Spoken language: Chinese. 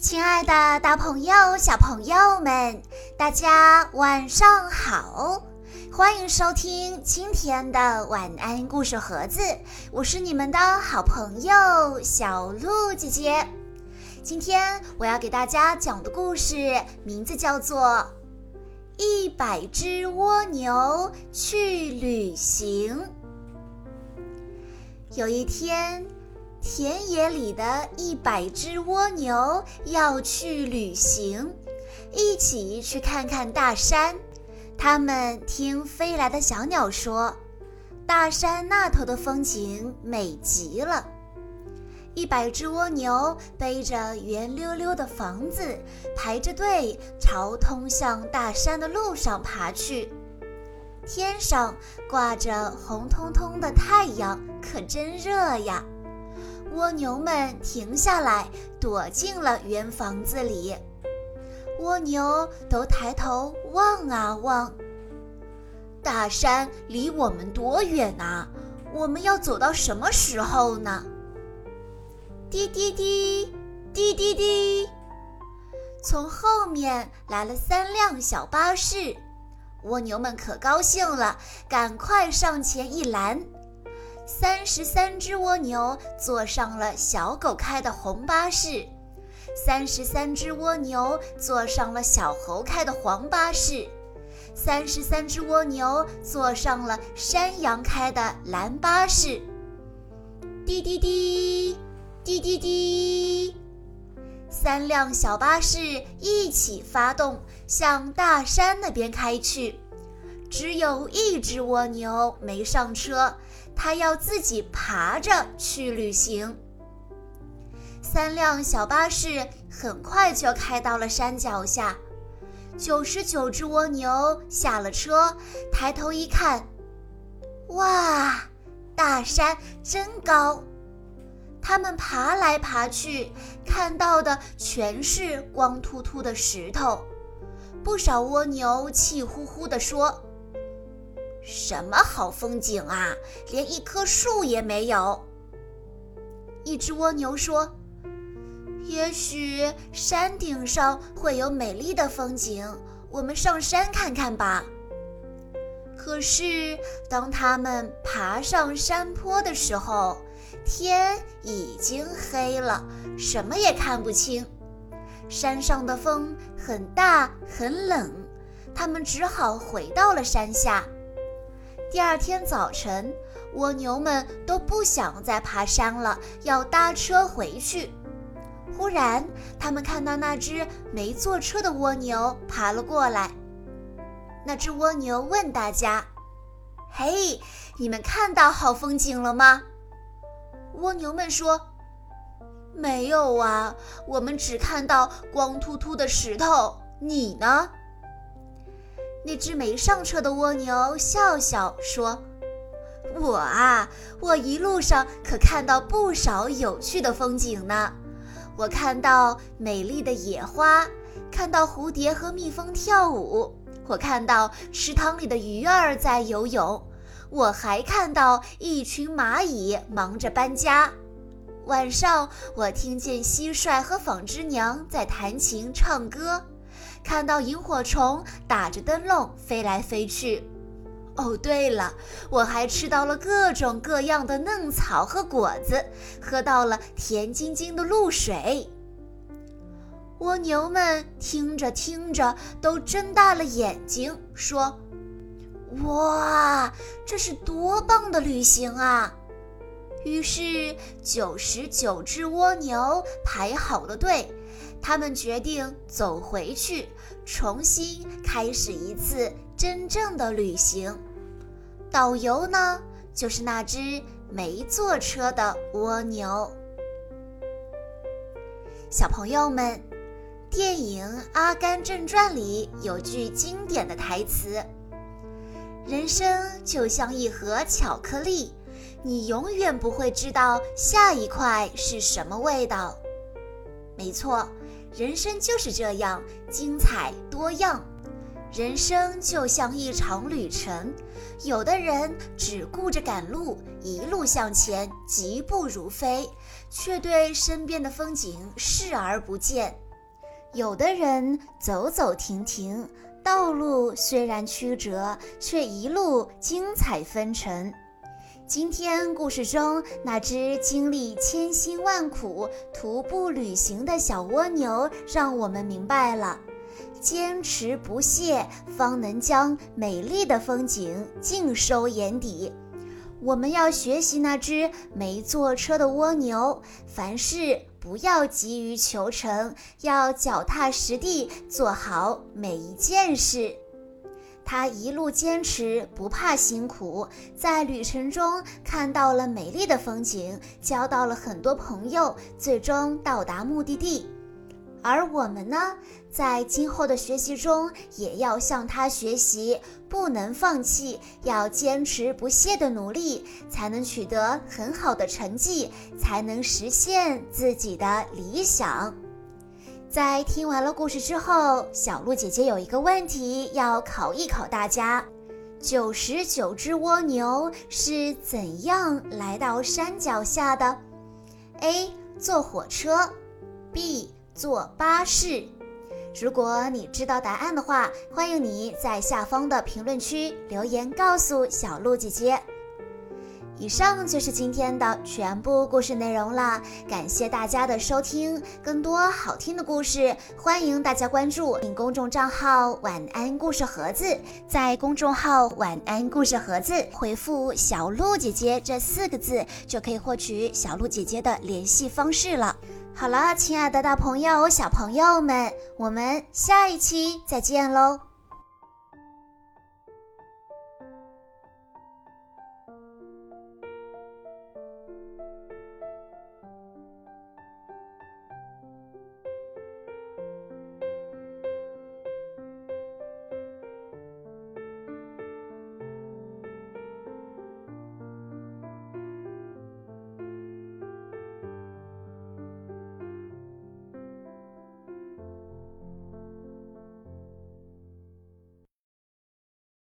亲爱的，大朋友、小朋友们，大家晚上好！欢迎收听今天的晚安故事盒子，我是你们的好朋友小鹿姐姐。今天我要给大家讲的故事名字叫做《一百只蜗牛去旅行》。有一天。田野里的一百只蜗牛要去旅行，一起去看看大山。他们听飞来的小鸟说，大山那头的风景美极了。一百只蜗牛背着圆溜溜的房子，排着队朝通向大山的路上爬去。天上挂着红彤彤的太阳，可真热呀！蜗牛们停下来，躲进了圆房子里。蜗牛都抬头望啊望，大山离我们多远啊？我们要走到什么时候呢？滴滴滴，滴滴滴，从后面来了三辆小巴士，蜗牛们可高兴了，赶快上前一拦。三十三只蜗牛坐上了小狗开的红巴士，三十三只蜗牛坐上了小猴开的黄巴士，三十三只蜗牛坐上了山羊开的蓝巴士。滴滴滴，滴滴滴，三辆小巴士一起发动，向大山那边开去。只有一只蜗牛没上车。他要自己爬着去旅行。三辆小巴士很快就开到了山脚下，九十九只蜗牛下了车，抬头一看，哇，大山真高！它们爬来爬去，看到的全是光秃秃的石头。不少蜗牛气呼呼地说。什么好风景啊！连一棵树也没有。一只蜗牛说：“也许山顶上会有美丽的风景，我们上山看看吧。”可是，当他们爬上山坡的时候，天已经黑了，什么也看不清。山上的风很大很冷，他们只好回到了山下。第二天早晨，蜗牛们都不想再爬山了，要搭车回去。忽然，他们看到那只没坐车的蜗牛爬了过来。那只蜗牛问大家：“嘿，你们看到好风景了吗？”蜗牛们说：“没有啊，我们只看到光秃秃的石头。你呢？”那只没上车的蜗牛笑笑说：“我啊，我一路上可看到不少有趣的风景呢。我看到美丽的野花，看到蝴蝶和蜜蜂跳舞，我看到池塘里的鱼儿在游泳，我还看到一群蚂蚁忙着搬家。晚上，我听见蟋蟀和纺织娘在弹琴唱歌。”看到萤火虫打着灯笼飞来飞去，哦，对了，我还吃到了各种各样的嫩草和果子，喝到了甜津津的露水。蜗牛们听着听着都睁大了眼睛，说：“哇，这是多棒的旅行啊！”于是，九十九只蜗牛排好了队。他们决定走回去，重新开始一次真正的旅行。导游呢，就是那只没坐车的蜗牛。小朋友们，电影《阿甘正传》里有句经典的台词：“人生就像一盒巧克力，你永远不会知道下一块是什么味道。”没错。人生就是这样精彩多样，人生就像一场旅程，有的人只顾着赶路，一路向前，疾步如飞，却对身边的风景视而不见；有的人走走停停，道路虽然曲折，却一路精彩纷呈。今天故事中那只经历千辛万苦徒步旅行的小蜗牛，让我们明白了：坚持不懈，方能将美丽的风景尽收眼底。我们要学习那只没坐车的蜗牛，凡事不要急于求成，要脚踏实地做好每一件事。他一路坚持，不怕辛苦，在旅程中看到了美丽的风景，交到了很多朋友，最终到达目的地。而我们呢，在今后的学习中也要向他学习，不能放弃，要坚持不懈的努力，才能取得很好的成绩，才能实现自己的理想。在听完了故事之后，小鹿姐姐有一个问题要考一考大家：九十九只蜗牛是怎样来到山脚下的？A. 坐火车，B. 坐巴士。如果你知道答案的话，欢迎你在下方的评论区留言告诉小鹿姐姐。以上就是今天的全部故事内容了，感谢大家的收听。更多好听的故事，欢迎大家关注并公众账号“晚安故事盒子”。在公众号“晚安故事盒子”回复“小鹿姐姐”这四个字，就可以获取小鹿姐姐的联系方式了。好了，亲爱的大朋友、小朋友们，我们下一期再见喽！